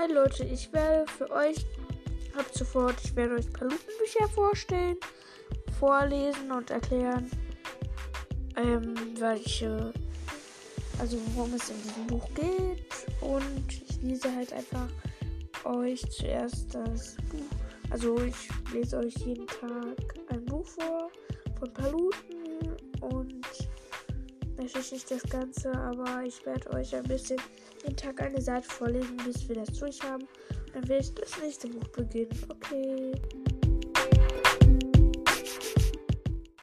Hi Leute, ich werde für euch ab sofort, ich werde euch Palutenbücher vorstellen, vorlesen und erklären, ähm, welche, also worum es in diesem Buch geht. Und ich lese halt einfach euch zuerst das Buch. Also ich lese euch jeden Tag ein Buch vor von Paluten und natürlich nicht das Ganze, aber ich werde euch ein bisschen jeden Tag eine Seite vorlesen, bis wir das durch haben. Dann werde ich das nächste Buch beginnen. Okay.